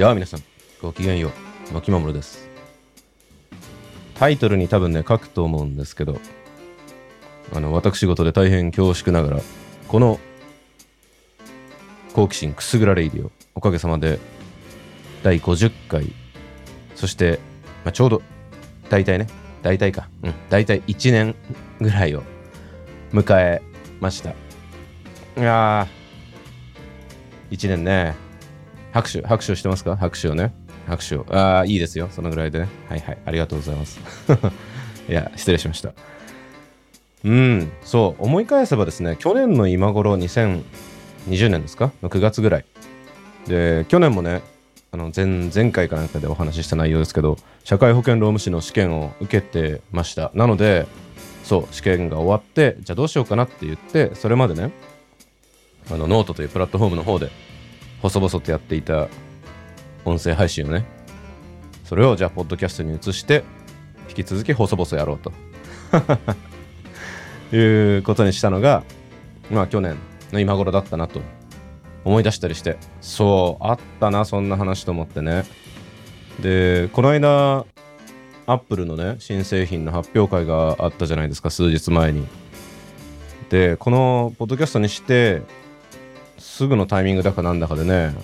やあ皆さん、ごきげんよう。牧守です。タイトルに多分ね、書くと思うんですけど、あの、私事で大変恐縮ながら、この、好奇心くすぐらレイディオ、おかげさまで、第50回、そして、まあ、ちょうど、大体ね、大体か、うん、大体1年ぐらいを迎えました。いやー、1年ね、拍手、拍手してますか？拍手をね。拍手を。ああ、いいですよ。そのぐらいでね。はいはい。ありがとうございます。いや、失礼しました。うん、そう。思い返せばですね、去年の今頃、2020年ですか？の ?9 月ぐらい。で、去年もね、あの前前回かなんかでお話しした内容ですけど、社会保険労務士の試験を受けてました。なので、そう、試験が終わって、じゃあどうしようかなって言って、それまでね、あのノートというプラットフォームの方で、細々とやっていた音声配信をね、それをじゃあ、ポッドキャストに移して、引き続き細々やろうと。いうことにしたのが、まあ去年の今頃だったなと思い出したりして、そう、あったな、そんな話と思ってね。で、この間、アップルのね、新製品の発表会があったじゃないですか、数日前に。で、このポッドキャストにして、すぐのタイミングだかなんだかでね、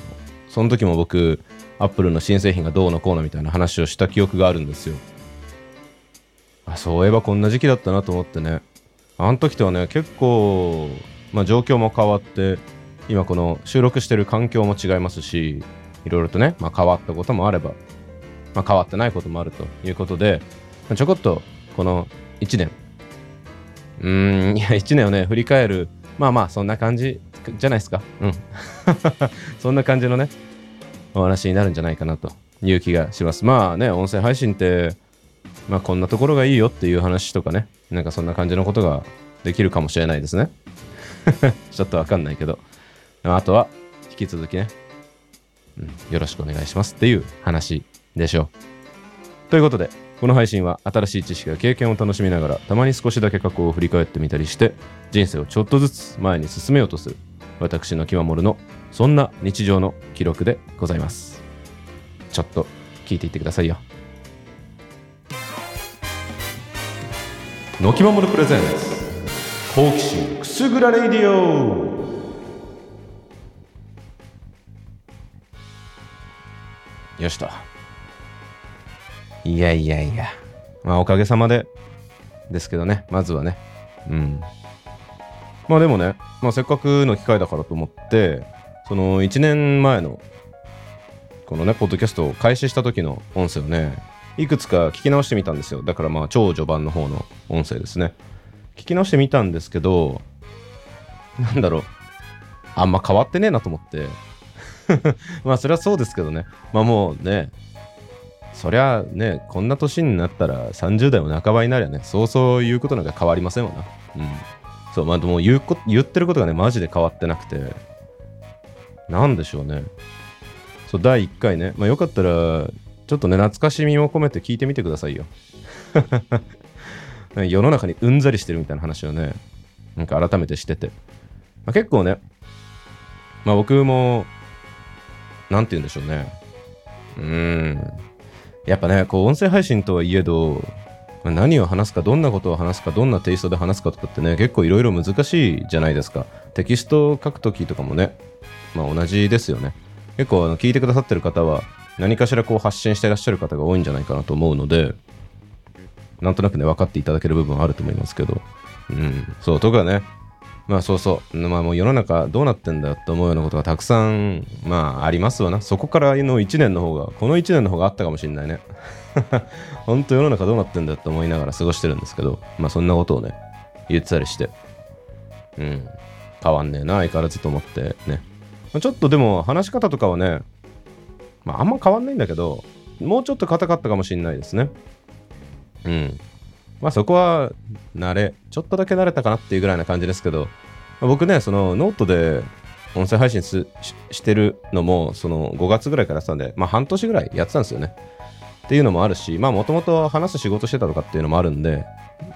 その時も僕、アップルの新製品がどうのこうのみたいな話をした記憶があるんですよ。あ、そういえばこんな時期だったなと思ってね。あの時とはね、結構、まあ状況も変わって、今この収録してる環境も違いますし、いろいろとね、まあ変わったこともあれば、まあ変わってないこともあるということで、まあちょこっとこの1年、うーん、いや、1年をね、振り返る、まあまあ、そんな感じじゃないですか。うん。そんな感じのね、お話になるんじゃないかなという気がします。まあね、音声配信って、まあこんなところがいいよっていう話とかね、なんかそんな感じのことができるかもしれないですね。ちょっとわかんないけど。あとは、引き続きね、うん、よろしくお願いしますっていう話でしょう。ということで、この配信は新しい知識や経験を楽しみながら、たまに少しだけ過去を振り返ってみたりして、人生をちょっとずつ前に進めようとする、私のキマモルの、そんな日常の記録でございます。ちょっと聞いていってくださいよ。のきまもるプレゼンツ好奇心くすぐらレイディオよしといやいやいや。まあおかげさまで。ですけどね。まずはね。うん。まあでもね、まあ、せっかくの機会だからと思ってその1年前のこのねポッドキャストを開始した時の音声をねいくつか聞き直してみたんですよ。だからまあ超序盤の方の音声ですね。聞き直してみたんですけどなんだろう。あんま変わってねえなと思って。まあそれはそうですけどね。まあもうねそりゃねこんな年になったら30代も半ばになりゃねそうそう言うことなんか変わりませんわな。うん。そうまあでも言うこ言ってることがねマジで変わってなくて。なんでしょうね。そう第1回ね。まあよかったらちょっとね懐かしみを込めて聞いてみてくださいよ。世の中にうんざりしてるみたいな話をねなんか改めてしてて、まあ、結構ねまあ僕もなんて言うんでしょうね。うん。やっぱねこう音声配信とはいえど何を話すかどんなことを話すかどんなテイストで話すかとかってね結構いろいろ難しいじゃないですか。テキストを書くときとかもねまあ同じですよね。結構あの聞いてくださってる方は何かしらこう発信してらっしゃる方が多いんじゃないかなと思うのでなんとなくね分かっていただける部分はあると思いますけど。うん。そうとかねまあそうそう。まあもう世の中どうなってんだって思うようなことがたくさんまあありますわな。そこからの1年の方がこの1年の方があったかもしれないね。ほんと世の中どうなってんだって思いながら過ごしてるんですけどまあそんなことをね言ってたりしてうん変わんねえな相変わらずと思ってね。まちょっとでも話し方とかはねまああんま変わんないんだけどもうちょっと硬かったかもしれないですね。うん。まあそこは慣れちょっとだけ慣れたかなっていうぐらいな感じですけど、まあ僕ねそのノートで音声配信ししてるのもその5月ぐらいからやってたんでまあ半年ぐらいやってたんですよね。っていうのもあるしまあもともと話す仕事してたとかっていうのもあるんで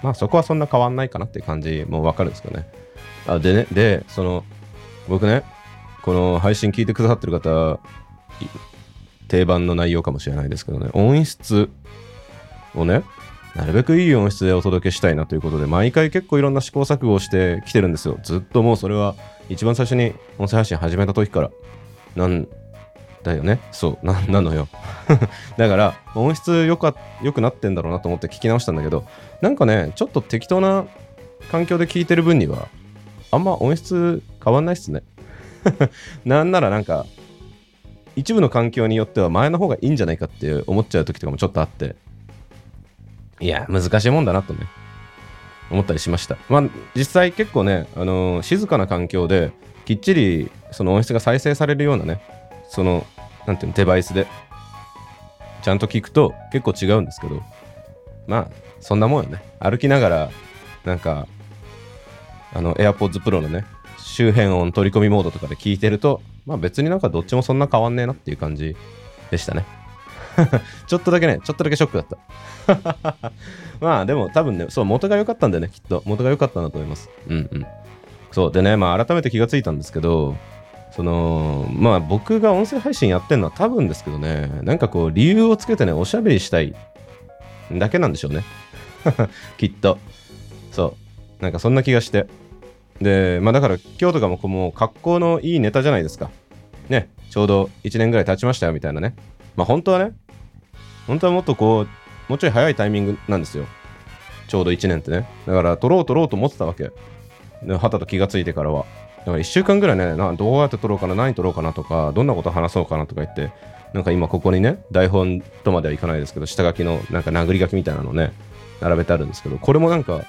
まあそこはそんな変わんないかなっていう感じもわかるんですけどね。あでねでその僕ねこの配信聞いてくださってる方定番の内容かもしれないですけどね、音質をね、なるべくいい音質でお届けしたいなということで、毎回結構いろんな試行錯誤をしてきてるんですよ。ずっともうそれは一番最初に音声配信始めた時から。なんだよね。そう、な、なのよ。だから、音質よか、良くなってんだろうなと思って聞き直したんだけど、なんかね、ちょっと適当な環境で聞いてる分には、あんま音質変わんないっすね。なんならなんか、一部の環境によっては前の方がいいんじゃないかって思っちゃう時とかもちょっとあって、いや、難しいもんだなとね、思ったりしました。まあ、実際結構ね、あのー、静かな環境で、きっちりその音質が再生されるようなね、その、なんていうの、デバイスで、ちゃんと聞くと結構違うんですけど、まあ、そんなもんよね。歩きながら、なんか、あの、AirPods Pro のね、周辺音取り込みモードとかで聞いてると、まあ別になんかどっちもそんな変わんねえなっていう感じでしたね。ちょっとだけね、ちょっとだけショックだった。まあでも多分ね、そう、元が良かったんだよね、きっと。元が良かったんだと思います。うんうん。そう。でね、まあ改めて気がついたんですけど、その、まあ僕が音声配信やってんのは多分ですけどね、なんかこう理由をつけてね、おしゃべりしたいだけなんでしょうね。きっと。そう。なんかそんな気がして。で、まあだから今日とかもこう格好のいいネタじゃないですか。ね、ちょうど1年ぐらい経ちましたよみたいなね。まあ本当はね、本当はもっとこう、もうちょい早いタイミングなんですよ。ちょうど1年ってね。だから撮ろう撮ろうと思ってたわけ。で、はたと気がついてからは。だから1週間ぐらいね、などうやって撮ろうかな、何撮ろうかなとか、どんなこと話そうかなとか言って、なんか今ここにね、台本とまではいかないですけど、下書きのなんか殴り書きみたいなのね、並べてあるんですけど、これもなんか、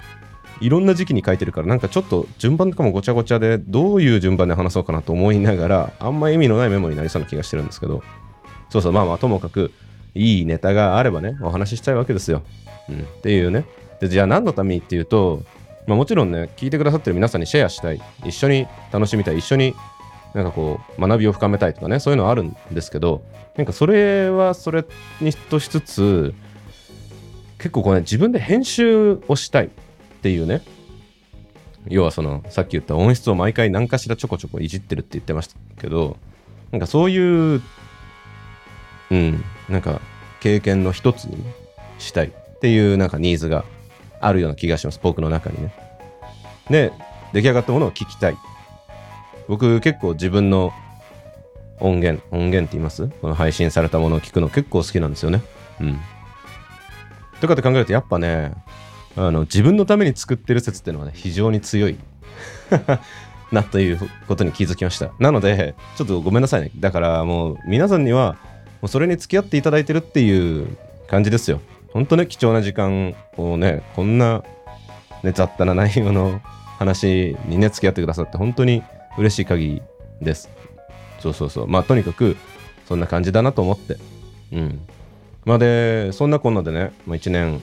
いろんな時期に書いてるから、なんかちょっと順番とかもごちゃごちゃで、どういう順番で話そうかなと思いながら、あんま意味のないメモになりそうな気がしてるんですけど、そうそう、まあまあ、ともかく、いいネタがあればね、お話ししたいわけですよ。うん、っていうね。で、じゃあ何のためにっていうと、まあ、もちろんね、聞いてくださってる皆さんにシェアしたい、一緒に楽しみたい、一緒になんかこう、学びを深めたいとかね、そういうのはあるんですけど、なんかそれはそれにとしつつ、結構こうね、自分で編集をしたい。っていうね、要はその、さっき言った音質を毎回何かしらちょこちょこいじってるって言ってましたけど、なんかそういう、うん、なんか経験の一つにしたいっていうなんかニーズがあるような気がします、僕の中にね。で、出来上がったものを聞きたい。僕結構自分の音源、音源って言います？この配信されたものを聞くの結構好きなんですよね。うん。とかって考えるとやっぱね、あの自分のために作ってる説っていうのはね非常に強い なということに気づきましたなのでちょっとごめんなさいねだからもう皆さんにはうそれに付き合っていただいてるっていう感じですよ。本当ね貴重な時間をねこんなね雑多な内容の話にね付き合ってくださって本当に嬉しい限りです。そうそうそう。まあとにかくそんな感じだなと思って。うん。まあでそんなこんなでね、まあ、1年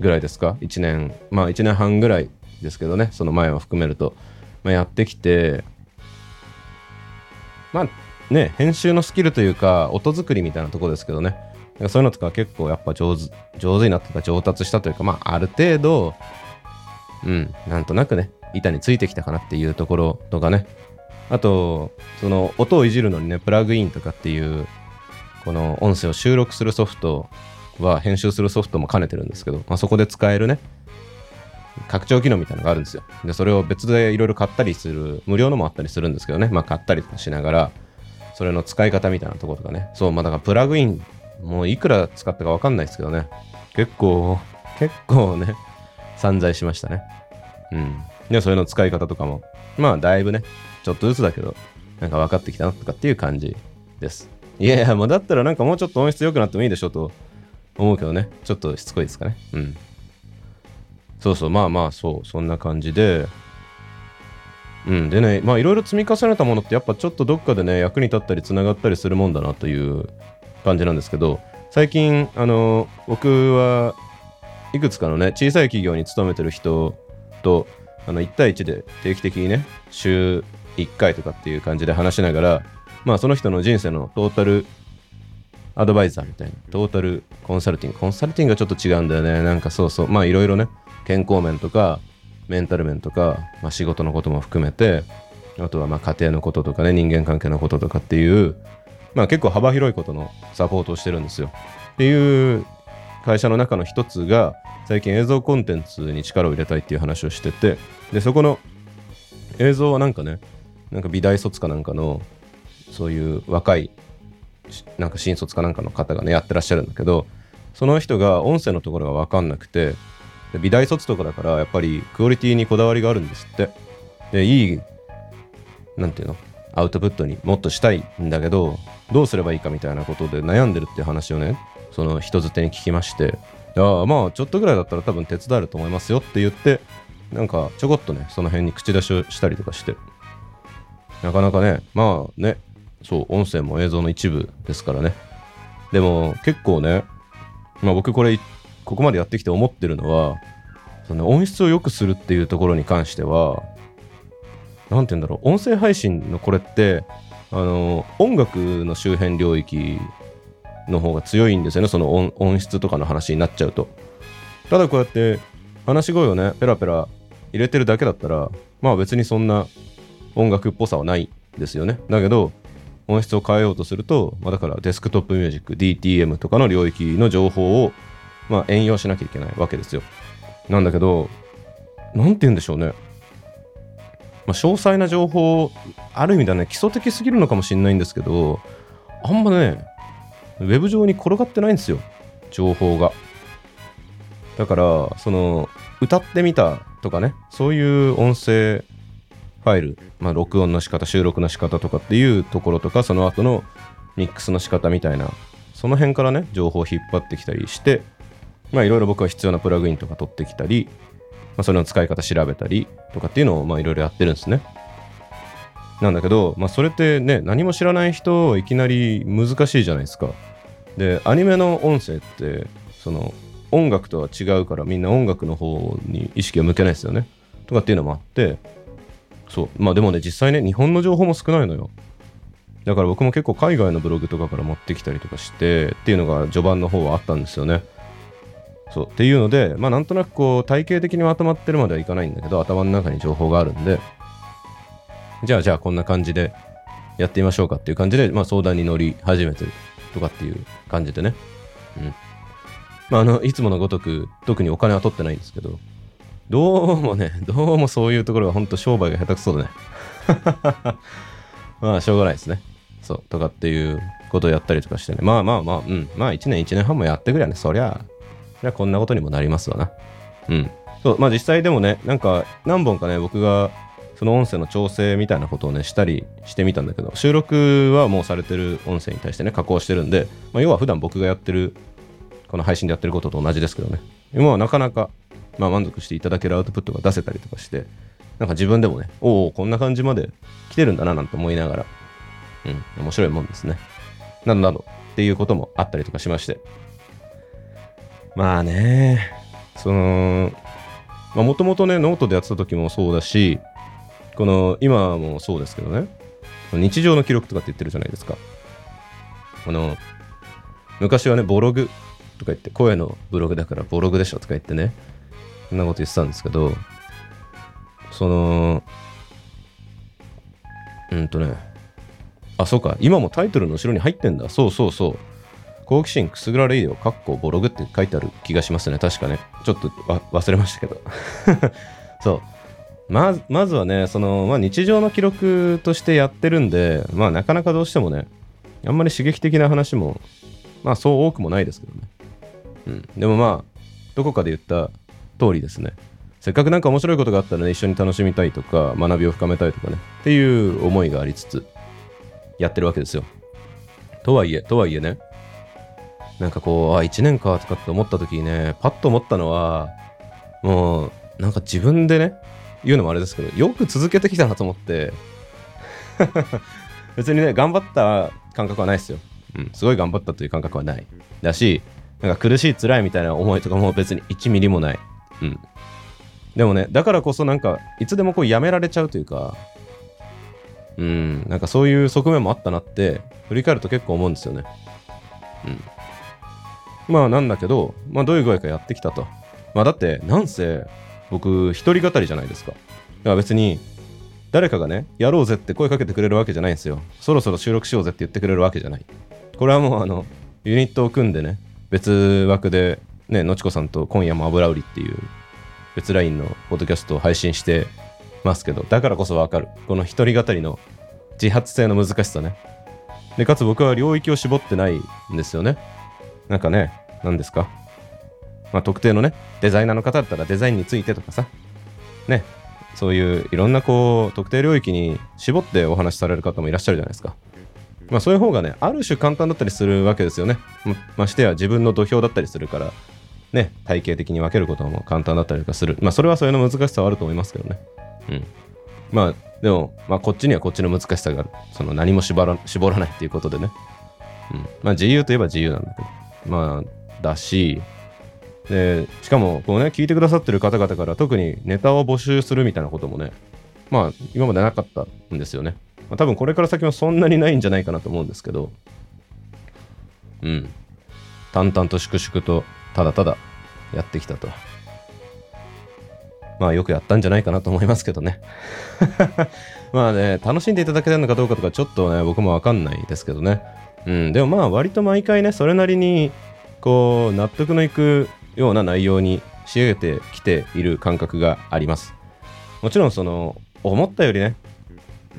ぐらいですか？1年まあ1年半ぐらいですけどねその前を含めると、まあ、やってきてまあね編集のスキルというか音作りみたいなとこですけどね。そういうのとか結構やっぱ上手上手になったか上達したというかまあある程度うんなんとなくね板についてきたかなっていうところとかね。あとその音をいじるのにねプラグインとかっていうこの音声を収録するソフトは編集するソフトも兼ねてるんですけど、まあ、そこで使えるね、拡張機能みたいなのがあるんですよ。で、それを別でいろいろ買ったりする、無料のもあったりするんですけどね、まあ買ったりとかしながら、それの使い方みたいなところとかね、そう、まあだからプラグイン、もういくら使ったかわかんないですけどね、結構、結構ね、散財しましたね。うん。で、それの使い方とかも、まあだいぶね、ちょっとずつだけど、なんか分かってきたなとかっていう感じです。いやいや、もうだったらなんかもうちょっと音質良くなってもいいでしょと思うけどね。ちょっとしつこいですかね。うん。そうそう、まあまあ、そう、そんな感じで。うん。でね、まあいろいろ積み重ねたものってやっぱちょっとどっかでね、役に立ったり繋がったりするもんだなという感じなんですけど、最近、あの、僕はいくつかのね、小さい企業に勤めてる人と、あの、1対1で定期的にね、週1回とかっていう感じで話しながら、まあその人の人生のトータルアドバイザーみたいな、トータルコンサルティング。コンサルティングがちょっと違うんだよね。なんかそうそう。まあいろいろね、健康面とか、メンタル面とか、まあ、仕事のことも含めて、あとはまあ家庭のこととかね、人間関係のこととかっていう、まあ結構幅広いことのサポートをしてるんですよ。っていう会社の中の一つが、最近映像コンテンツに力を入れたいっていう話をしてて、で、そこの映像はなんかね、なんか美大卒かなんかの、そういう若い、なんか新卒かなんかの方がね、やってらっしゃるんだけど、その人が音声のところがわかんなくて、で美大卒とかだからやっぱりクオリティにこだわりがあるんですって。で、いい、なんていうの？アウトプットにもっとしたいんだけど、どうすればいいかみたいなことで悩んでるって話をね、その人づてに聞きまして、ああ、まあちょっとぐらいだったら多分手伝えると思いますよって言って、なんかちょこっとね、その辺に口出しをしたりとかして、なかなかね、まあね、そう、音声も映像の一部ですからね。でも結構ね、まあ僕これ、ここまでやってきて思ってるのは、その音質を良くするっていうところに関しては、なんて言うんだろう、音声配信のこれって、あの、音楽の周辺領域の方が強いんですよね、その音音質とかの話になっちゃうと。ただこうやって話し声をね、ペラペラ入れてるだけだったら、まあ別にそんな音楽っぽさはないですよね。だけど、音質を変えようとすると、まあ、だからデスクトップミュージック、DTM とかの領域の情報を、まあ、援用しなきゃいけないわけですよ。なんだけど、なんて言うんでしょうね。まあ、詳細な情報、ある意味ではね、基礎的すぎるのかもしれないんですけど、あんまね、ウェブ上に転がってないんですよ、情報が。だから、その、歌ってみたとかね、そういう音声ファイル、まあ、録音の仕方、収録の仕方とかっていうところとか、その後のミックスの仕方みたいな、その辺からね、情報を引っ張ってきたりして、まあいろいろ僕は必要なプラグインとか取ってきたり、まあ、それの使い方調べたりとかっていうのをまあいろいろやってるんですね。なんだけど、まあそれってね、何も知らない人いきなり難しいじゃないですか。で、アニメの音声って、その音楽とは違うからみんな音楽の方に意識を向けないですよね。とかっていうのもあって、そう。まあでもね、実際ね、日本の情報も少ないのよ。だから僕も結構海外のブログとかから持ってきたりとかしてっていうのが序盤の方はあったんですよね。そう。っていうので、まあなんとなくこう体系的にまとまってるまではいかないんだけど、頭の中に情報があるんで、じゃあじゃあこんな感じでやってみましょうかっていう感じで、まあ相談に乗り始めてるとかっていう感じでね。うん。まああの、いつものごとく特にお金は取ってないんですけど、どうもね、どうもそういうところが本当商売が下手くそだね。まあ、しょうがないですね。そう、とかっていうことをやったりとかしてね。まあまあまあ、うん。まあ、1年1年半もやってくりゃね、そりゃ、りゃこんなことにもなりますわな。うん。そう、まあ実際でもね、なんか何本かね、僕がその音声の調整みたいなことをね、したりしてみたんだけど、収録はもうされてる音声に対してね、加工してるんで、まあ、要は普段僕がやってる、この配信でやってることと同じですけどね。今はなかなかまあ、満足していただけるアウトプットが出せたりとかして、なんか自分でもね、おお、こんな感じまで来てるんだななんて思いながら、うん、面白いもんですね。などなどっていうこともあったりとかしまして。まあね、その、もともとね、ノートでやってた時もそうだし、この、今もそうですけどね、日常の記録とかって言ってるじゃないですか。この、昔はね、ボログとか言って、声のブログだからボログでしょとか言ってね、そんなこと言ってたんですけど、その、うんとね、あ、そうか、今もタイトルの後ろに入ってんだ。そうそうそう。好奇心くすぐられいよ、かっこボログって書いてある気がしますね。確かね。ちょっと忘れましたけど。そう。まず、まずはね、その、まあ日常の記録としてやってるんで、まあなかなかどうしてもね、あんまり刺激的な話も、まあそう多くもないですけどね。うん。でもまあ、どこかで言った通りですね。せっかくなんか面白いことがあったらね、一緒に楽しみたいとか、学びを深めたいとかね、っていう思いがありつつ、やってるわけですよ。とはいえ、とはいえね、なんかこう、あ、1年かとかって思った時にね、パッと思ったのは、もう、なんか自分でね、言うのもあれですけど、よく続けてきたなと思って、別にね、頑張った感覚はないですよ。うん、すごい頑張ったという感覚はない。だし、なんか苦しい辛いみたいな思いとかも別に1ミリもない。うん。でもね、だからこそなんか、いつでもこうやめられちゃうというか、うん、なんかそういう側面もあったなって、振り返ると結構思うんですよね。うん。まあなんだけど、まあどういう具合かやってきたと。まあだって、なんせ、僕、一人語りじゃないですか。だから別に、誰かがね、やろうぜって声かけてくれるわけじゃないんですよ。そろそろ収録しようぜって言ってくれるわけじゃない。これはもうあの、ユニットを組んでね、別枠で、ね、のちこさんと今夜も油売りっていう別ラインのポッドキャストを配信してますけど、だからこそわかる。この一人語りの自発性の難しさね。で、かつ僕は領域を絞ってないんですよね。なんかね、何ですか？まあ、特定のね、デザイナーの方だったらデザインについてとかさ、ね、そういういろんなこう、特定領域に絞ってお話しされる方もいらっしゃるじゃないですか。まあそういう方がね、ある種簡単だったりするわけですよね。まましてや自分の土俵だったりするから、ね、体系的に分けることも簡単だったりとかする。まあそれはそれの難しさはあると思いますけどね。うん。まあでも、まあこっちにはこっちの難しさがある。その何も絞ら絞らないっていうことでね。うん。まあ自由といえば自由なんだけど。まあ、だし、で、しかも、こうね、聞いてくださってる方々から特にネタを募集するみたいなこともね、まあ、今までなかったんですよね。まあ、多分これから先もそんなにないんじゃないかなと思うんですけど、うん。淡々と粛々と、ただただやってきたと。まあ、よくやったんじゃないかなと思いますけどね。まあね、楽しんでいただけてるのかどうかとか、ちょっとね、僕もわかんないですけどね。うん、でもまあ、割と毎回ね、それなりに、こう、納得のいくような内容に仕上げてきている感覚があります。もちろんその思ったよりね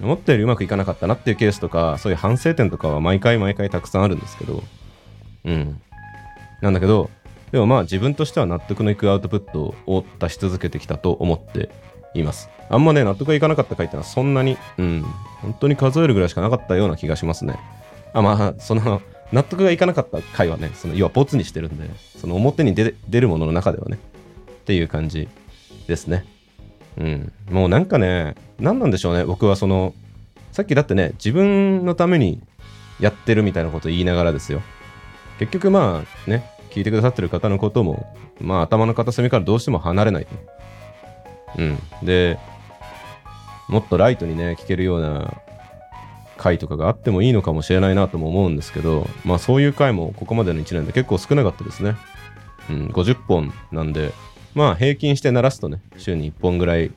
思ったよりうまくいかなかったなっていうケースとかそういう反省点とかは毎回毎回たくさんあるんですけど。うん。なんだけどでもまあ自分としては納得のいくアウトプットを出し続けてきたと思っています。あんまね納得がいかなかった回ってのはそんなにうん。本当に数えるぐらいしかなかったような気がしますね。あまあその納得がいかなかった回はね、その要はボツにしてるんで、その表に出るものの中ではね、っていう感じですね。うん。もうなんかね、何なんでしょうね、僕はその、さっきだってね、自分のためにやってるみたいなこと言いながらですよ。結局まあね、聞いてくださってる方のことも、まあ頭の片隅からどうしても離れないと。うん。で、もっとライトにね、聞けるような回とかがあってもいいのかもしれないなとも思うんですけど、まあそういう回もここまでの1年で結構少なかったですね。うん、50本なんで、まあ平均して鳴らすとね、週に1本ぐらい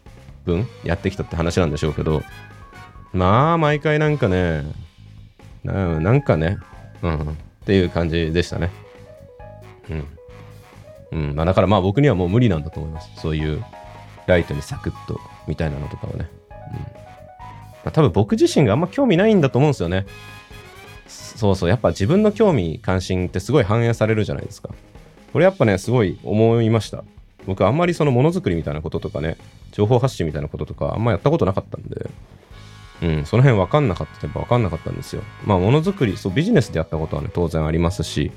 分やってきたって話なんでしょうけど、まあ毎回なんかね、ななんかね、うん、っていう感じでしたね。うん。うん、まあだからまあ僕にはもう無理なんだと思います。そういうライトにサクッとみたいなのとかはね。うんまあ、多分僕自身があんま興味ないんだと思うんですよね。そうそう、やっぱ自分の興味、関心ってすごい反映されるじゃないですか。これやっぱね、すごい思いました。僕あんまりそのものづくりみたいなこととかね、情報発信みたいなこととかあんまやったことなかったんで、うん、その辺分かんなかったっぱ分かんなかったんですよ。まあ、ものづくり、そう、ビジネスでやったことはね、当然ありますし、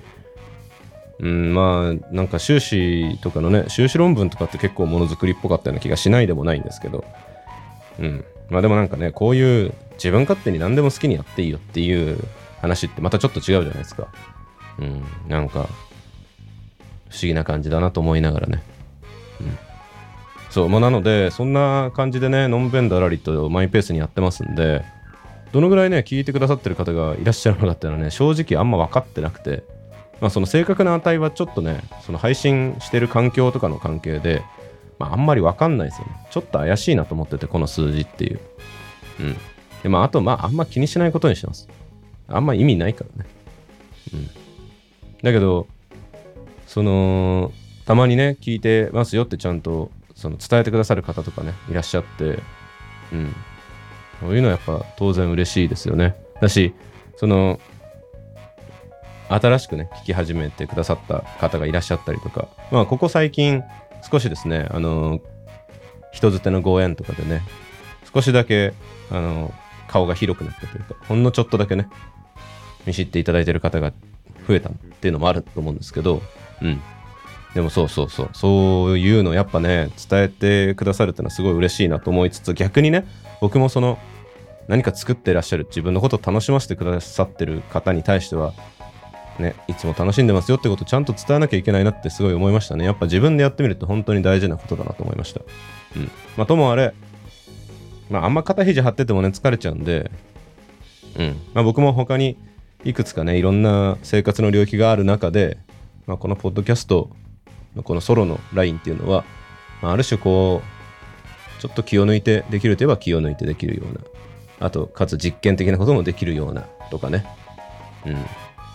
うん、まあ、なんか修士とかのね、修士論文とかって結構ものづくりっぽかったような気がしないでもないんですけど、うん、まあでもなんかね、こういう自分勝手に何でも好きにやっていいよっていう話ってまたちょっと違うじゃないですか。うん、なんか、不思議な感じだなと思いながらね。うん。そう、まあなので、そんな感じでね、のんべんだらりとマイペースにやってますんで、どのぐらいね、聞いてくださってる方がいらっしゃるのかっていうのはね、正直あんま分かってなくて、まあその正確な値はちょっとね、その配信してる環境とかの関係で、まあ、あんまりわかんないですよね。ちょっと怪しいなと思ってて、この数字っていう。うん。で、まあ、あと、まあ、あんま気にしないことにしてます。あんま意味ないからね。うん。だけど、その、たまにね、聞いてますよってちゃんと、その、伝えてくださる方とかね、いらっしゃって、うん。そういうのはやっぱ当然嬉しいですよね。だし、その、新しくね、聞き始めてくださった方がいらっしゃったりとか、まあ、ここ最近、少しですね、あの、人づてのご縁とかでね、少しだけ、あの、顔が広くなったというか、ほんのちょっとだけね、見知っていただいてる方が増えたっていうのもあると思うんですけど、うん。でもそうそうそう、そういうのやっぱね、伝えてくださるってのはすごい嬉しいなと思いつつ、逆にね、僕もその、何か作ってらっしゃる自分のことを楽しませてくださってる方に対してはね、いつも楽しんでますよってことをちゃんと伝えなきゃいけないなってすごい思いましたね。やっぱ自分でやってみると本当に大事なことだなと思いました。うん。まあ、ともあれ、まあ、あんま肩肘張っててもね、疲れちゃうんで、うん。まあ、僕も他にいくつかね、いろんな生活の領域がある中で、まあ、このポッドキャストのこのソロのラインっていうのは、まあ、ある種こう、ちょっと気を抜いてできるといえば気を抜いてできるような。あと、かつ実験的なこともできるようなとかね。うん。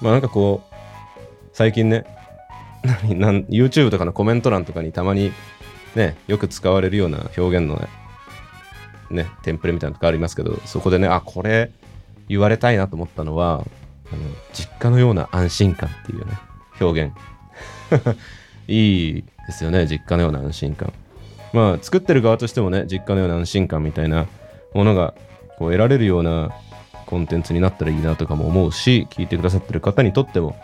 まあなんかこう、最近ね、YouTube とかのコメント欄とかにたまにね、よく使われるような表現のね、ね、テンプレみたいなとこありますけど、そこでね、あ、これ言われたいなと思ったのは、あの実家のような安心感っていうね、表現。いいですよね、実家のような安心感。まあ、作ってる側としてもね、実家のような安心感みたいなものがこう得られるようなコンテンツになったらいいなとかも思うし、聞いてくださってる方にとっても、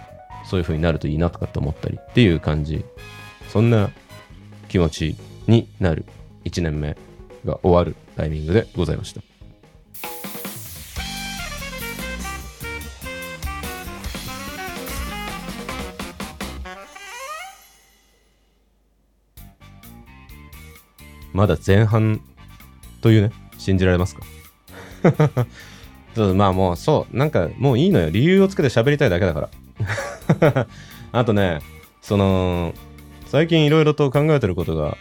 そういう風になるといいなとかって思ったりっていう感じ。そんな気持ちになる1年目が終わるタイミングでございました。まだ前半というね、信じられますか？そうまあもうそう、なんかもういいのよ。理由をつけて喋りたいだけだから。あとね、その、最近いろいろと考えてることが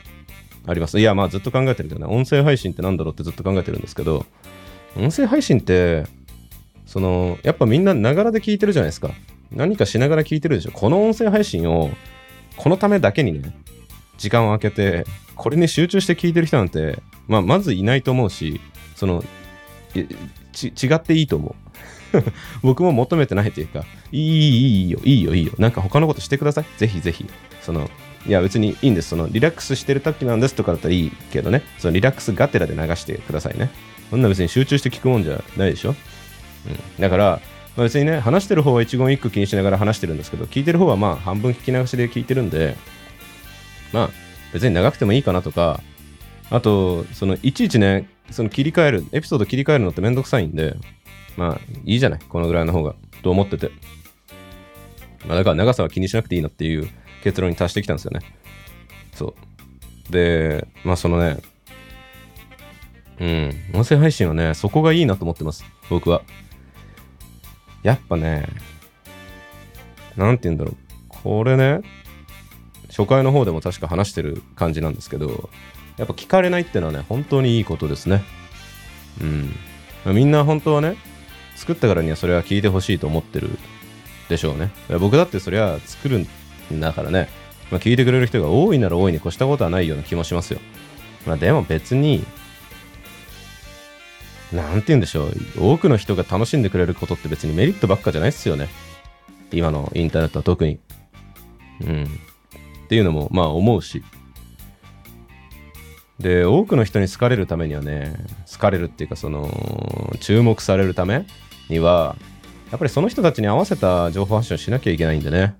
あります。いや、まあずっと考えてるけどね、音声配信ってなんだろうってずっと考えてるんですけど、音声配信って、その、やっぱみんなながらで聞いてるじゃないですか。何かしながら聞いてるでしょ。この音声配信を、このためだけにね、時間を空けて、これに集中して聞いてる人なんて、まあ、まずいないと思うし、その、ち違っていいと思う。僕も求めてないというか、いい、いい、よ、いいよ、いいよ。なんか他のことしてください。ぜひぜひ。その、いや別にいいんです。そのリラックスしてる時なんですとかだったらいいけどね、そのリラックスがてらで流してくださいね。そんな別に集中して聞くもんじゃないでしょ。うん。だから、まあ、別にね、話してる方は一言一句気にしながら話してるんですけど、聞いてる方はまあ半分聞き流しで聞いてるんで、まあ別に長くてもいいかなとか、あと、そのいちいちね、その切り替える、エピソード切り替えるのってめんどくさいんで、まあいいじゃない、このぐらいの方が、と思ってて。まあだから長さは気にしなくていいなっていう結論に達してきたんですよね。そう。で、まあそのね、うん、音声配信はね、そこがいいなと思ってます。僕は。やっぱね、なんて言うんだろう。これね、初回の方でも確か話してる感じなんですけど、やっぱ聞かれないってのはね、本当にいいことですね。うん。みんな本当はね、作ったからにはそれは聞いてほしいと思ってるでしょうね。僕だってそれは作るんだからね、まあ、聞いてくれる人が多いなら多いに越したことはないような気もしますよ。まあでも別に、なんて言うんでしょう。多くの人が楽しんでくれることって別にメリットばっかじゃないっすよね。今のインターネットは特に。うん。っていうのもまあ思うし。で、多くの人に好かれるためにはね、好かれるっていうかその、注目されるためには、やっぱりその人たちに合わせた情報発信をしなきゃいけないんでね。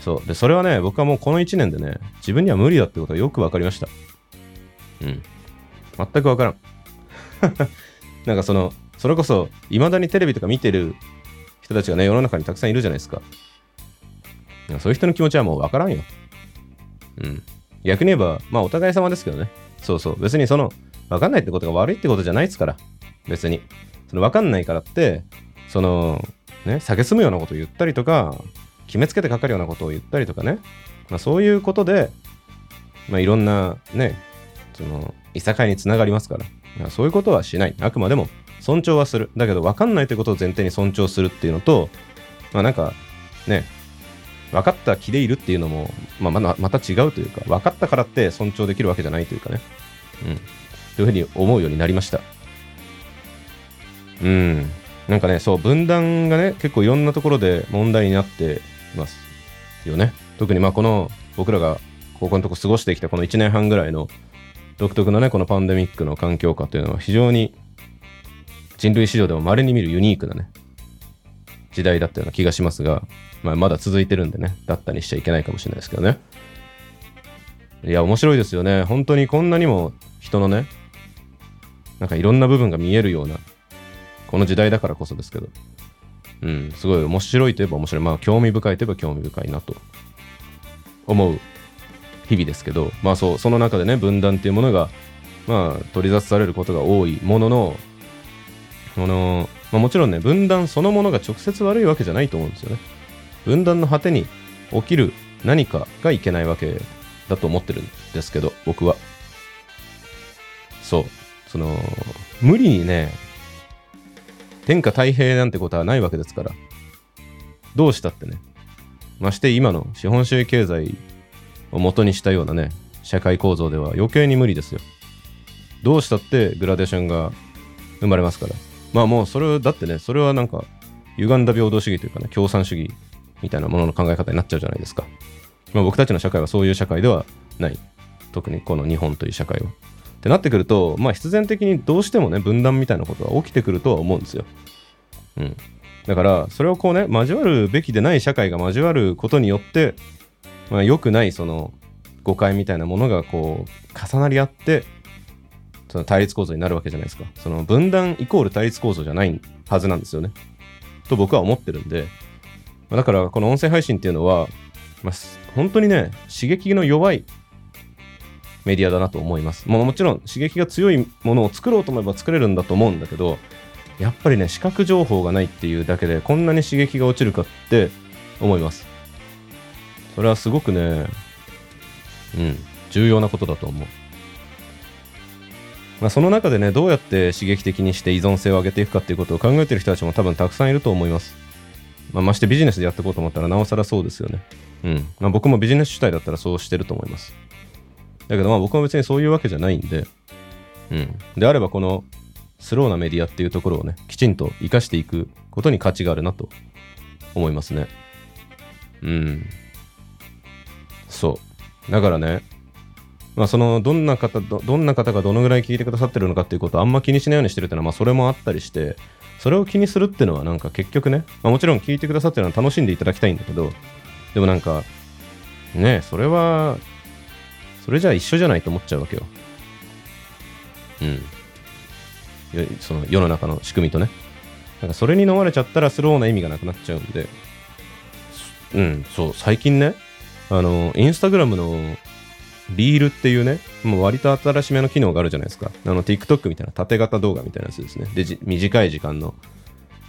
そう。で、それはね、僕はもうこの1年でね、自分には無理だってことがよく分かりました。うん。全く分からん。なんかその、それこそ、未だにテレビとか見てる人たちがね、世の中にたくさんいるじゃないですか。そういう人の気持ちはもう分からんよ。うん。逆に言えば、まあお互い様ですけどね。そうそう。別にその、分かんないってことが悪いってことじゃないですから。別に。その分かんないからって、その、ね、蔑むようなことを言ったりとか、決めつけてかかるようなことを言ったりとかね、まあ、そういうことで、まあ、いろんなね、その、いさかいにつながりますから、まあ、そういうことはしない。あくまでも尊重はする。だけど、分かんないということを前提に尊重するっていうのと、まあなんか、ね、分かった気でいるっていうのも、まあ、ままた違うというか、分かったからって尊重できるわけじゃないというかね。うん。というふうに思うようになりました。うん。なんかね、そう、分断がね、結構いろんなところで問題になっていますよね。特にまあこの僕らが高校のとこ過ごしてきたこの1年半ぐらいの独特なね、このパンデミックの環境下というのは非常に人類史上でも稀に見るユニークなね、時代だったような気がしますが、まあ、まだ続いてるんでね、だったりしちゃいけないかもしれないですけどね。いや、面白いですよね。本当にこんなにも人のね、なんかいろんな部分が見えるような、この時代だからこそですけど、うん、すごい面白いといえば面白い。まあ、興味深いといえば興味深いなと思う日々ですけど、まあそう、その中でね、分断っていうものが、まあ、取り沙汰されることが多いものの、あの、まあ、もちろんね、分断そのものが直接悪いわけじゃないと思うんですよね。分断の果てに起きる何かがいけないわけだと思ってるんですけど、僕は。そう。その無理にね天下太平なんてことはないわけですから。どうしたってね。まして今の資本主義経済を元にしたようなね社会構造では余計に無理ですよ。どうしたってグラデーションが生まれますから。まあもうそれだってねそれはなんか歪んだ平等主義というかね共産主義みたいなものの考え方になっちゃうじゃないですか、まあ、僕たちの社会はそういう社会ではない。特にこの日本という社会は。ってなってくるとまあ必然的にどうしてもね分断みたいなことは起きてくるとは思うんですよ。うん。だからそれをこうね交わるべきでない社会が交わることによってまあ良くないその誤解みたいなものがこう重なり合ってその対立構造になるわけじゃないですか。その分断イコール対立構造じゃないはずなんですよね。と僕は思ってるんで。だからこの音声配信っていうのは、まあ、本当にね刺激の弱いメディアだなと思います。ももちろん刺激が強いものを作ろうと思えば作れるんだと思うんだけどやっぱりね視覚情報がないっていうだけでこんなに刺激が落ちるかって思います。それはすごくねうん重要なことだと思う。まあ、その中でねどうやって刺激的にして依存性を上げていくかっていうことを考えてる人たちも多分たくさんいると思います、まあ、ましてビジネスでやっていこうと思ったらなおさらそうですよね。うん。まあ、僕もビジネス主体だったらそうしてると思います。だけどまあ僕は別にそういうわけじゃないんでうん。であればこのスローなメディアっていうところをねきちんと生かしていくことに価値があるなと思いますね。うん。そう。だからねまあ、そのどんな方どどんな方がどのぐらい聞いてくださってるのかっていうことをあんま気にしないようにしてるっていうのは、まあ、それもあったりしてそれを気にするっていうのはなんか結局ね、まあ、もちろん聞いてくださってるのは楽しんでいただきたいんだけどでもなんかねそれはそれじゃあ一緒じゃないと思っちゃうわけよ。うん。その世の中の仕組みとね。なんかそれに飲まれちゃったらスローな意味がなくなっちゃうんで。うんそう最近ねあのインスタグラムのリールっていうね、もう割と新しめの機能があるじゃないですか。あの、TikTok みたいな縦型動画みたいなやつですね。で、短い時間の、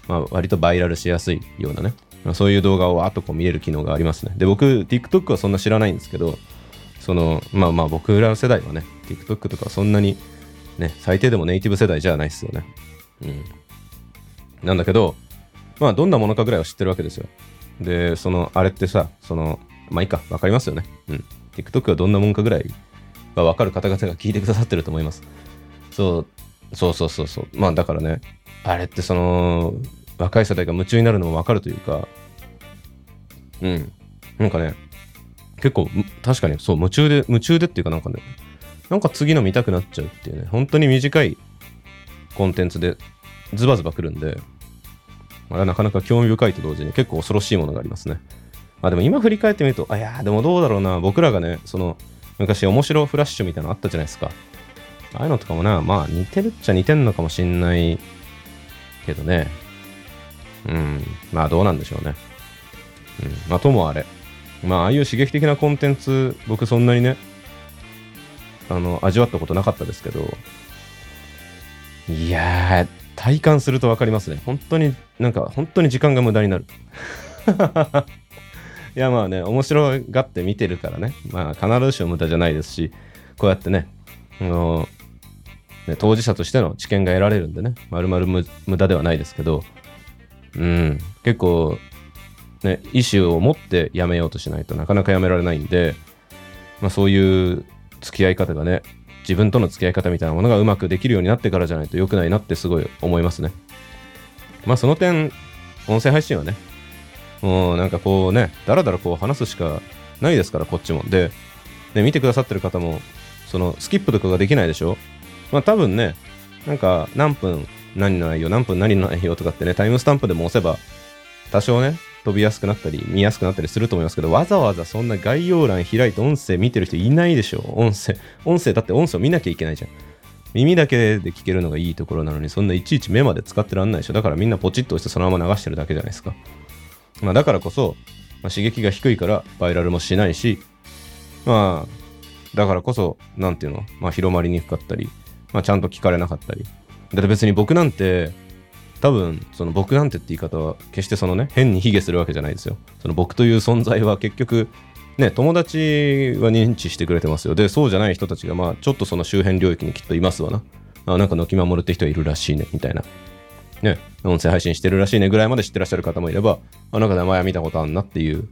まあ、割とバイラルしやすいようなね、まあ、そういう動画をわっとこう見れる機能がありますね。で、僕、TikTok はそんな知らないんですけど、その、まあまあ僕ら世代はね、TikTok とかそんなに、ね、最低でもネイティブ世代じゃないですよね。うん。なんだけど、まあどんなものかぐらいは知ってるわけですよ。で、その、あれってさ、その、まあいいか、わかりますよね。うん。TikTok はどんなもんかぐらいが分かる方々が聞いてくださってると思います。そう、そうそうそうそう。まあだからね、あれってその、若い世代が夢中になるのも分かるというか、うん。なんかね、結構、確かにそう、夢中で、夢中でっていうかなんかね、なんか次の見たくなっちゃうっていうね、本当に短いコンテンツでズバズバくるんで、まあ、なかなか興味深いと同時に結構恐ろしいものがありますね。まあでも今振り返ってみると、あ、いや、でもどうだろうな、僕らがね、その、昔面白フラッシュみたいなのあったじゃないですか。ああいうのとかもな、まあ似てるっちゃ似てんのかもしんないけどね。うん、まあどうなんでしょうね。うん、まあともあれ。まあああいう刺激的なコンテンツ、僕そんなにね、あの、味わったことなかったですけど、いやー、体感すると分かりますね。本当に、なんか本当に時間が無駄になる。いやまあね、面白がって見てるからね、まあ必ずしも無駄じゃないですし、こうやってね、あのね当事者としての知見が得られるんでね、まるまる無駄ではないですけど、うん、結構、ね、意思を持ってやめようとしないとなかなかやめられないんで、まあそういう付き合い方がね、自分との付き合い方みたいなものがうまくできるようになってからじゃないと良くないなってすごい思いますね。まあその点、音声配信はね、もうなんかこうね、だらだらこう話すしかないですから、こっちも。で、ね、見てくださってる方も、そのスキップとかができないでしょ？まあ多分ね、なんか何分何の内容、何分何の内容とかってね、タイムスタンプでも押せば、多少ね、飛びやすくなったり、見やすくなったりすると思いますけど、わざわざそんな概要欄開いて音声見てる人いないでしょ？音声。音声だって音声を見なきゃいけないじゃん。耳だけで聞けるのがいいところなのに、そんないちいち目まで使ってらんないでしょ？だからみんなポチッと押してそのまま流してるだけじゃないですか。まあ、だからこそ、まあ、刺激が低いからバイラルもしないし、まあ、だからこそ、なんていうの、まあ、広まりにくかったり、まあ、ちゃんと聞かれなかったり。だって別に僕なんて、多分、その僕なんてって言い方は、決してそのね、変に卑下するわけじゃないですよ。その僕という存在は結局、ね、友達は認知してくれてますよ。で、そうじゃない人たちが、まあ、ちょっとその周辺領域にきっといますわな。あ、なんか、軒守るって人いるらしいね、みたいな。ね、音声配信してるらしいねぐらいまで知ってらっしゃる方もいれば、あ、なんか名前は見たことあんなっていう、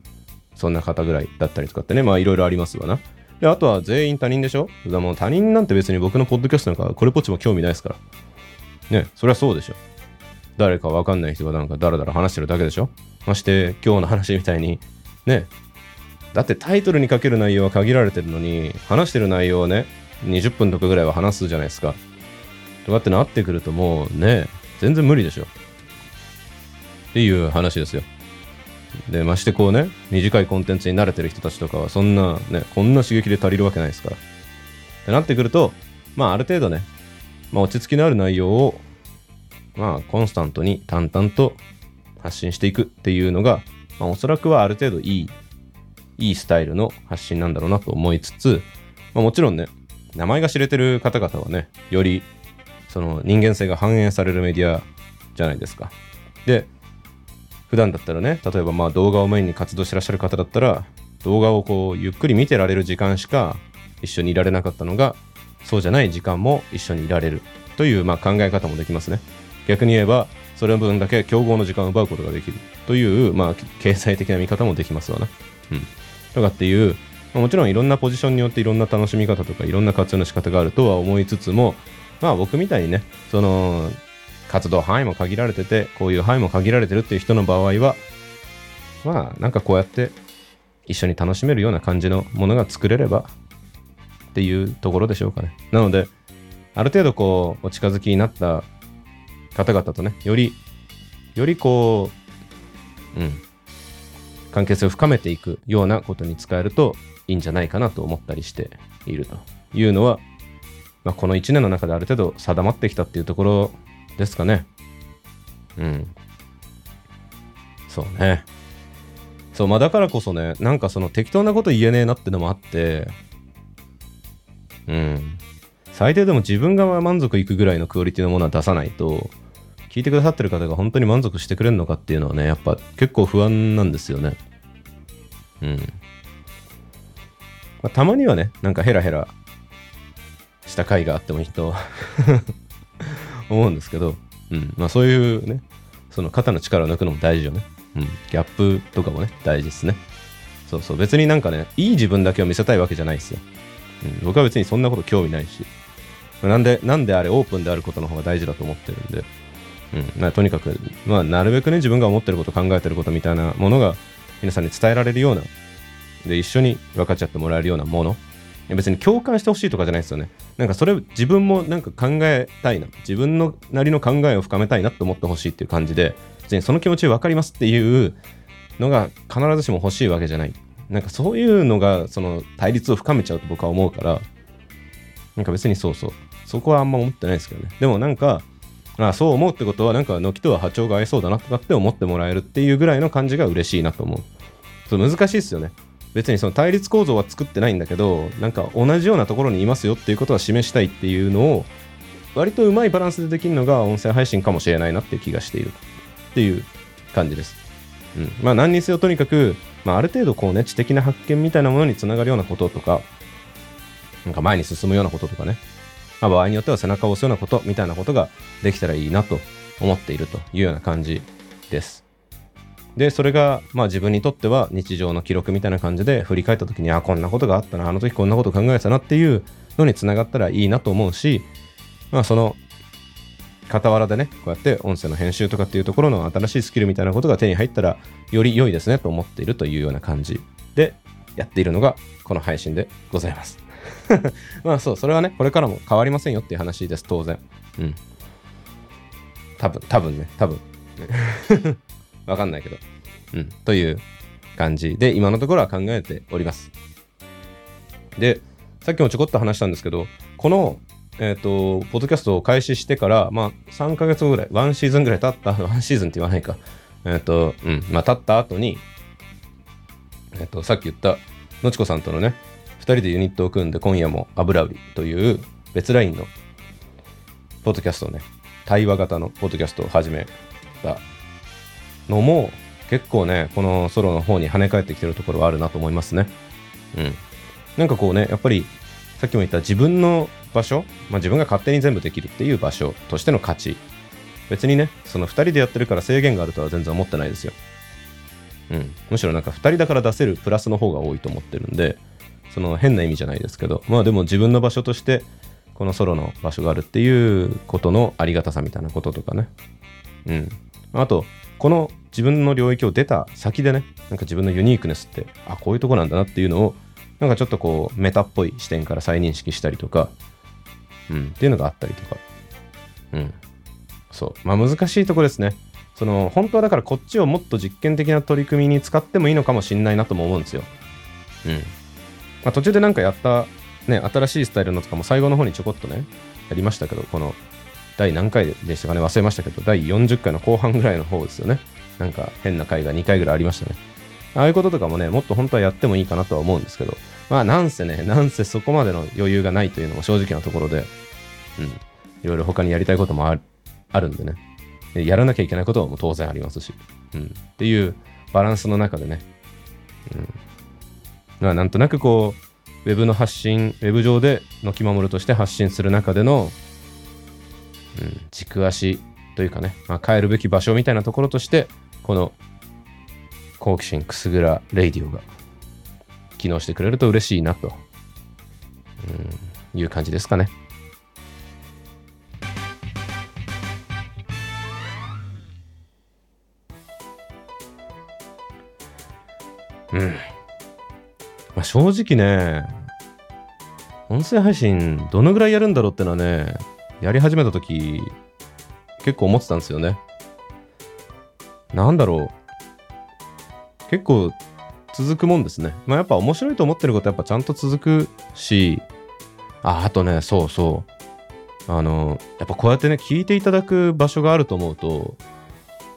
そんな方ぐらいだったりとかってね、まあ、いろいろありますわな。で、あとは全員他人でしょ？だもう他人なんて別に僕のポッドキャストなんかこれっぽっちも興味ないですから。ね、そりゃそうでしょ。誰かわかんない人がなんかダラダラ話してるだけでしょ？まして今日の話みたいに、ね、だってタイトルにかける内容は限られてるのに、話してる内容をね、20分とかぐらいは話すじゃないですか。とかってなってくるともうね、全然無理でしょ。っていう話ですよ。で、ましてこうね、短いコンテンツに慣れてる人たちとかは、そんなね、こんな刺激で足りるわけないですから。ってなってくると、まあある程度ね、まあ落ち着きのある内容を、まあコンスタントに淡々と発信していくっていうのが、まあおそらくはある程度いいいいスタイルの発信なんだろうなと思いつつ、まあ、もちろんね、名前が知れてる方々はね、よりその人間性が反映されるメディアじゃないですか。で、普段だったらね、例えばまあ動画をメインに活動してらっしゃる方だったら、動画をこうゆっくり見てられる時間しか一緒にいられなかったのが、そうじゃない時間も一緒にいられるというまあ考え方もできますね。逆に言えば、それの分だけ競合の時間を奪うことができるという、まあ、経済的な見方もできますわな。うん。とかっていう、ま、もちろんいろんなポジションによっていろんな楽しみ方とかいろんな活用の仕方があるとは思いつつも、まあ僕みたいにね、その、活動範囲も限られてて、こういう範囲も限られてるっていう人の場合は、まあなんかこうやって一緒に楽しめるような感じのものが作れればっていうところでしょうかね。なので、ある程度こう、お近づきになった方々とね、より、よりこう、うん、関係性を深めていくようなことに使えるといいんじゃないかなと思ったりしているというのは、まあ、この1年の中である程度定まってきたっていうところですかね。うん。そうね。そう、まあだからこそね、なんかその適当なこと言えねえなってのもあって、うん。最低でも自分が満足いくぐらいのクオリティのものは出さないと、聞いてくださってる方が本当に満足してくれるのかっていうのはね、やっぱ結構不安なんですよね。うん。まあ、たまにはね、なんかヘラヘラした回があってもいいと 思うんですけど、うん。まあそういうね、その肩の力を抜くのも大事よね。うん。ギャップとかもね、大事ですね。そうそう。別になんかね、いい自分だけを見せたいわけじゃないですよ。うん。僕は別にそんなこと興味ないし。なんで、なんであれオープンであることの方が大事だと思ってるんで。うんま、とにかく、まあ、なるべくね、自分が思ってること、考えてることみたいなものが、皆さんに伝えられるような、で、一緒に分かっちゃってもらえるようなもの。別に共感してほしいとかじゃないですよね。なんかそれ自分もなんか考えたいな。自分のなりの考えを深めたいなと思ってほしいっていう感じで、別にその気持ち分かりますっていうのが必ずしも欲しいわけじゃない。なんかそういうのがその対立を深めちゃうと僕は思うから、なんか別にそうそう。そこはあんま思ってないですけどね。でもなんか、あそう思うってことはなんか軒とは波長が合いそうだなとかって思ってもらえるっていうぐらいの感じが嬉しいなと思う。そう難しいですよね。別にその対立構造は作ってないんだけどなんか同じようなところにいますよっていうことは示したいっていうのを割とうまいバランスでできるのが音声配信かもしれないなっていう気がしているっていう感じです。うん、まあ何にせよとにかく、まあ、ある程度こうね知的な発見みたいなものにつながるようなこととかなんか前に進むようなこととかねまあ、場合によっては背中を押すようなことみたいなことができたらいいなと思っているというような感じです。で、それが、まあ自分にとっては日常の記録みたいな感じで振り返った時に、あ、こんなことがあったな、あの時こんなこと考えてたなっていうのにつながったらいいなと思うし、まあその傍らでね、こうやって音声の編集とかっていうところの新しいスキルみたいなことが手に入ったら、より良いですねと思っているというような感じでやっているのが、この配信でございます。まあそう、それはね、これからも変わりませんよっていう話です、当然。うん。多分、多分ね、多分。わかんないけど。うん。という感じで、今のところは考えております。で、さっきもちょこっと話したんですけど、この、えっ、ー、と、ポッドキャストを開始してから、まあ、3ヶ月後ぐらい、1シーズンぐらい経った、1シーズンって言わないか。えっ、ー、と、うん、まあ、経った後に、えっ、ー、と、さっき言った、のちこさんとのね、2人でユニットを組んで今夜も油売りという別ラインのポッドキャストをね、対話型のポッドキャストを始めたのも結構ね、このソロの方に跳ね返ってきてるところはあるなと思いますね。うん。なんかこうね、やっぱり、さっきも言った自分の場所、まあ、自分が勝手に全部できるっていう場所としての価値。別にね、その2人でやってるから制限があるとは全然思ってないですよ。うん。むしろなんか2人だから出せるプラスの方が多いと思ってるんで、その変な意味じゃないですけど、まあでも自分の場所として、このソロの場所があるっていうことのありがたさみたいなこととかね。うん。あと、この自分の領域を出た先でね、なんか自分のユニークネスって、あ、こういうとこなんだなっていうのを、なんかちょっとこう、メタっぽい視点から再認識したりとか、うん、っていうのがあったりとか。うん。そう。まあ難しいとこですね。その、本当はだからこっちをもっと実験的な取り組みに使ってもいいのかもしんないなとも思うんですよ。うん。まあ途中でなんかやったね、新しいスタイルのとかも最後の方にちょこっとね、やりましたけど、この、第何回でしたかね、忘れましたけど、第40回の後半ぐらいの方ですよね。なんか変な回が2回ぐらいありましたね。ああいうこととかもね、もっと本当はやってもいいかなとは思うんですけど、まあなんせね、なんせそこまでの余裕がないというのも正直なところで、うん、いろいろ他にやりたいこともあるあるんでね。で、やらなきゃいけないことも当然ありますし、うん、っていうバランスの中でね、うん、まあなんとなくこう、ウェブの発信、ウェブ上でのき守るとして発信する中での、うん、軸足というかね、まあ、変えるべき場所みたいなところとして、この好奇心くすぐらレイディオが機能してくれると嬉しいなと、うん、いう感じですかね。うん。まあ、正直ね、音声配信どのぐらいやるんだろうってのはね、やり始めた時、結構思ってたんですよね。なんだろう。結構続くもんですね。まあやっぱ面白いと思ってることやっぱちゃんと続くし、あ、あとね、そうそう。あの、やっぱこうやってね、聞いていただく場所があると思うと、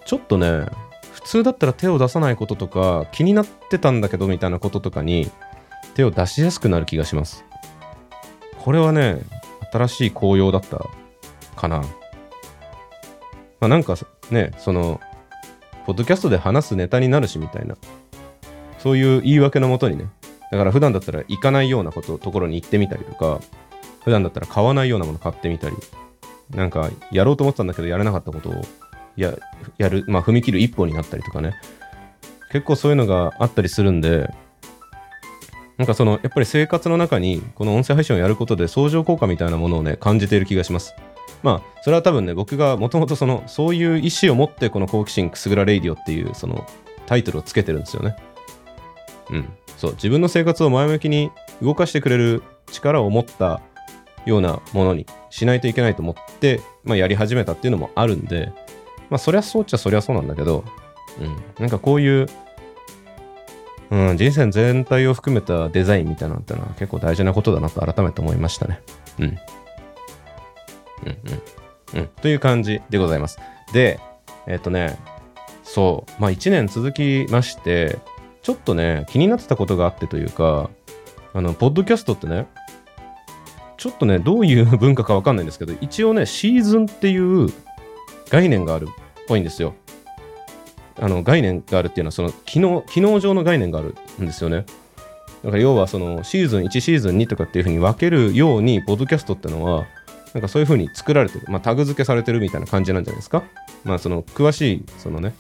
ちょっとね、普通だったら手を出さないこととか、気になってたんだけどみたいなこととかに、手を出しやすくなる気がします。これはね、新しい紅葉だったかな。まあなんかね、その、ポッドキャストで話すネタになるしみたいな、そういう言い訳のもとにね、だから普段だったら行かないようなこと、ところに行ってみたりとか、普段だったら買わないようなもの買ってみたり、なんかやろうと思ってたんだけどやれなかったことをややる、まあ踏み切る一歩になったりとかね、結構そういうのがあったりするんで、なんかその、やっぱり生活の中に、この音声配信をやることで相乗効果みたいなものをね、感じている気がします。まあ、それは多分ね、僕がもともとその、そういう意思を持って、この好奇心くすぐらレイディオっていう、その、タイトルをつけてるんですよね。うん。そう、自分の生活を前向きに動かしてくれる力を持ったようなものにしないといけないと思って、まあ、やり始めたっていうのもあるんで、まあ、そりゃそうっちゃそりゃそうなんだけど、うん。なんかこういう、うん、人生全体を含めたデザインみたいなのってのは結構大事なことだなと改めて思いましたね。うん。うんうん。という感じでございます。で、えっ、とね、そう、まあ1年続きまして、ちょっとね、気になってたことがあってというか、あの、ポッドキャストってね、ちょっとね、どういう文化かわかんないんですけど、一応ね、シーズンっていう概念があるっぽいんですよ。あの概念があるっていうのはその機能機能上の概念があるんですよね。だから要はそのシーズン1シーズン2とかっていうふうに分けるようにポッドキャストってのはなんかそういうふうに作られてる、まあ、タグ付けされてるみたいな感じなんじゃないですか？まあその詳しいそのね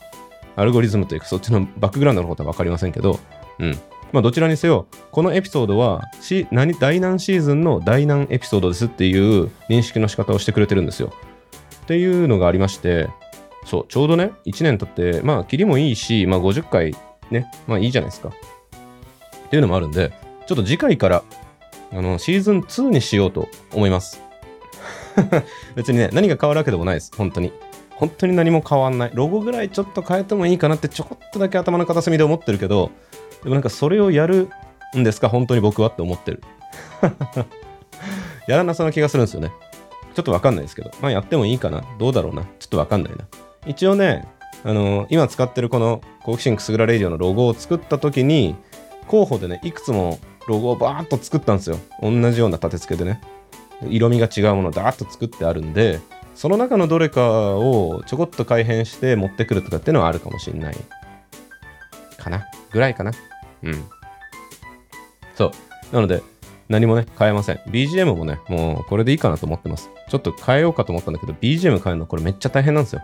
アルゴリズムというかそっちのバックグラウンドのことは分かりませんけど、うん。まあどちらにせよこのエピソードはし何第何シーズンの第何エピソードですっていう認識の仕方をしてくれてるんですよ。っていうのがありましてそう、ちょうどね、1年経って、まあ、切りもいいし、まあ、50回ね、まあいいじゃないですか。っていうのもあるんで、ちょっと次回から、あの、シーズン2にしようと思います。別にね、何が変わるわけでもないです。本当に。本当に何も変わんない。ロゴぐらいちょっと変えてもいいかなってちょこっとだけ頭の片隅で思ってるけど、でもなんかそれをやるんですか？本当に僕はって思ってる。やらなさな気がするんですよね。ちょっとわかんないですけど。まあやってもいいかな。どうだろうな。ちょっとわかんないな。一応ね、あのー、今使ってるこの好奇心くすぐらレイディオのロゴを作った時に、候補でね、いくつもロゴをバーッと作ったんですよ。同じような立て付けでね。色味が違うものをダーッと作ってあるんで、その中のどれかをちょこっと改変して持ってくるとかっていうのはあるかもしんない。かなぐらいかな。うん。そう。なので、何もね、変えません。BGM もね、もうこれでいいかなと思ってます。ちょっと変えようかと思ったんだけど、BGM 変えるのこれめっちゃ大変なんですよ。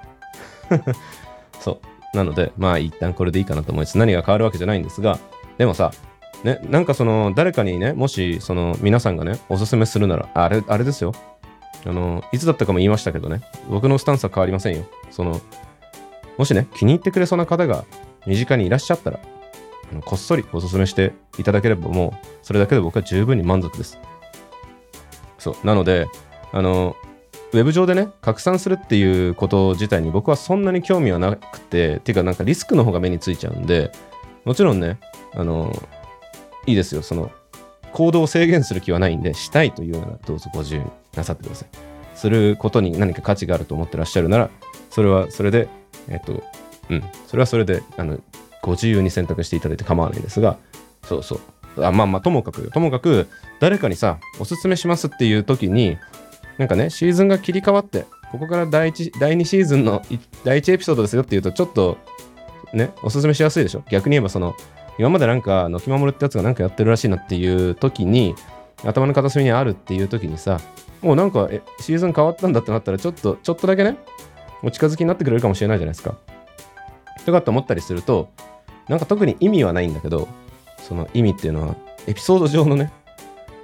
そう。なので、まあ一旦これでいいかなと思います。何が変わるわけじゃないんですが、でもさ、ね、なんかその、誰かにね、もし、その、皆さんがね、おすすめするなら、あれ、あれですよ。あの、いつだったかも言いましたけどね、僕のスタンスは変わりませんよ。その、もしね、気に入ってくれそうな方が身近にいらっしゃったら、あのこっそりおすすめしていただければもう、それだけで僕は十分に満足です。そう。なので、あの、ウェブ上でね、拡散するっていうこと自体に僕はそんなに興味はなくて、っていうかなんかリスクの方が目についちゃうんで、もちろんね、あの、いいですよ。その、行動を制限する気はないんで、したいというならどうぞご自由になさってください。することに何か価値があると思ってらっしゃるなら、それはそれで、えっと、うん、それはそれで、あの、ご自由に選択していただいて構わないんですが、そうそう。あまあまあ、ともかく、ともかく、誰かにさ、おすすめしますっていう時に、なんかね、シーズンが切り替わって、ここから第1、第2シーズンの第1エピソードですよっていうと、ちょっと、ね、おすすめしやすいでしょ？逆に言えば、その、今までなんか、のきまもるってやつがなんかやってるらしいなっていう時に、頭の片隅にあるっていう時にさ、もうなんか、え、シーズン変わったんだってなったら、ちょっと、ちょっとだけね、お近づきになってくれるかもしれないじゃないですか。とかって思ったりすると、なんか特に意味はないんだけど、その意味っていうのは、エピソード上のね、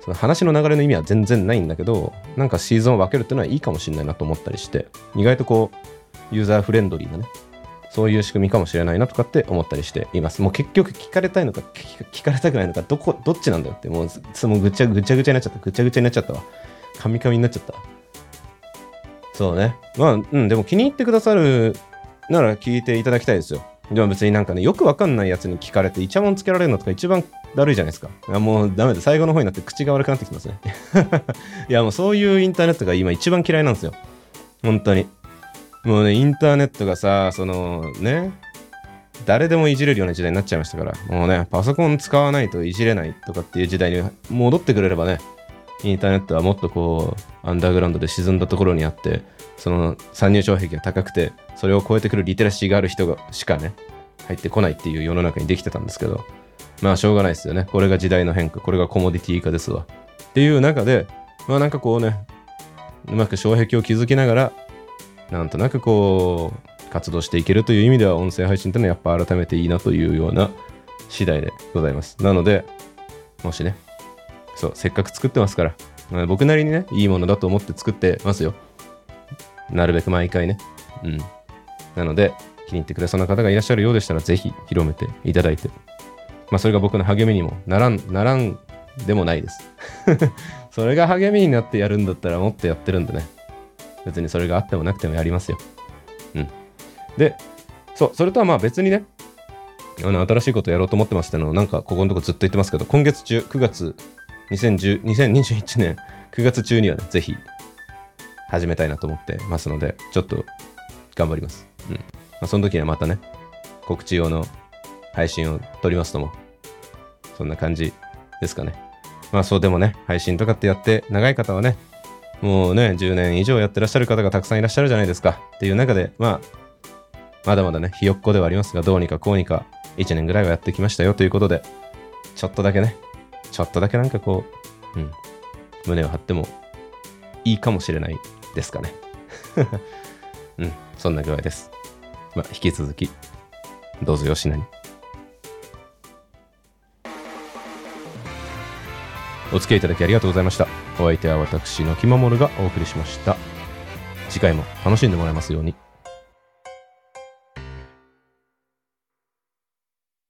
その話の流れの意味は全然ないんだけど、なんかシーズンを分けるっていうのはいいかもしれないなと思ったりして、意外とこう、ユーザーフレンドリーなね、そういう仕組みかもしれないなとかって思ったりしています。もう結局聞かれたいのか聞かれたくないのか、どこ、どっちなんだよって、もう、そのぐちゃぐちゃぐちゃになっちゃった。ぐちゃぐちゃになっちゃったわ。カミカミになっちゃった。そうね。まあ、うん、でも気に入ってくださるなら聞いていただきたいですよ。でも別になんかね、よくわかんないやつに聞かれて、イチャモンつけられるのとか一番だるいじゃないですか。いやもうダメだ。最後の方になって口が悪くなってきますね。いやもうそういうインターネットが今一番嫌いなんですよ。本当に。もうね、インターネットがさ、そのね、誰でもいじれるような時代になっちゃいましたから、もうね、パソコン使わないといじれないとかっていう時代に戻ってくれればね、インターネットはもっとこう、アンダーグラウンドで沈んだところにあって、その参入障壁が高くて、それを超えてくるリテラシーがある人がしかね、入ってこないっていう世の中にできてたんですけど、まあしょうがないですよね。これが時代の変化、これがコモディティ化ですわ。っていう中で、まあなんかこうね、うまく障壁を築きながら、なんとなくこう、活動していけるという意味では、音声配信ってのはやっぱ改めていいなというような次第でございます。なので、もしね、そう、せっかく作ってますから、僕なりにね、いいものだと思って作ってますよ。なるべく毎回ね。うん。なので、気に入ってくれそうな方がいらっしゃるようでしたら、ぜひ広めていただいて、まあ、それが僕の励みにもならん、ならんでもないです。それが励みになってやるんだったらもっとやってるんでね。別にそれがあってもなくてもやりますよ。うん。で、そう、それとはまあ別にね、あの、新しいことやろうと思ってますってのを、なんかここのとこずっと言ってますけど、今月中、9月、2010 2021年9月中にはね、ぜひ始めたいなと思ってますので、ちょっと頑張ります。うん。まあ、その時にはまたね、告知用の配信を撮りますとも、そんな感じですかね。まあそうでもね、配信とかってやって、長い方はね、もうね、10年以上やってらっしゃる方がたくさんいらっしゃるじゃないですか。っていう中で、まあ、まだまだね、ひよっこではありますが、どうにかこうにか、1年ぐらいはやってきましたよということで、ちょっとだけね、ちょっとだけなんかこう、うん、胸を張ってもいいかもしれないですかね。うん、そんな具合です。まあ、引き続き、どうぞよしなに。お付き合いいただきありがとうございました。お相手は私のきまもるがお送りしました。次回も楽しんでもらえますように。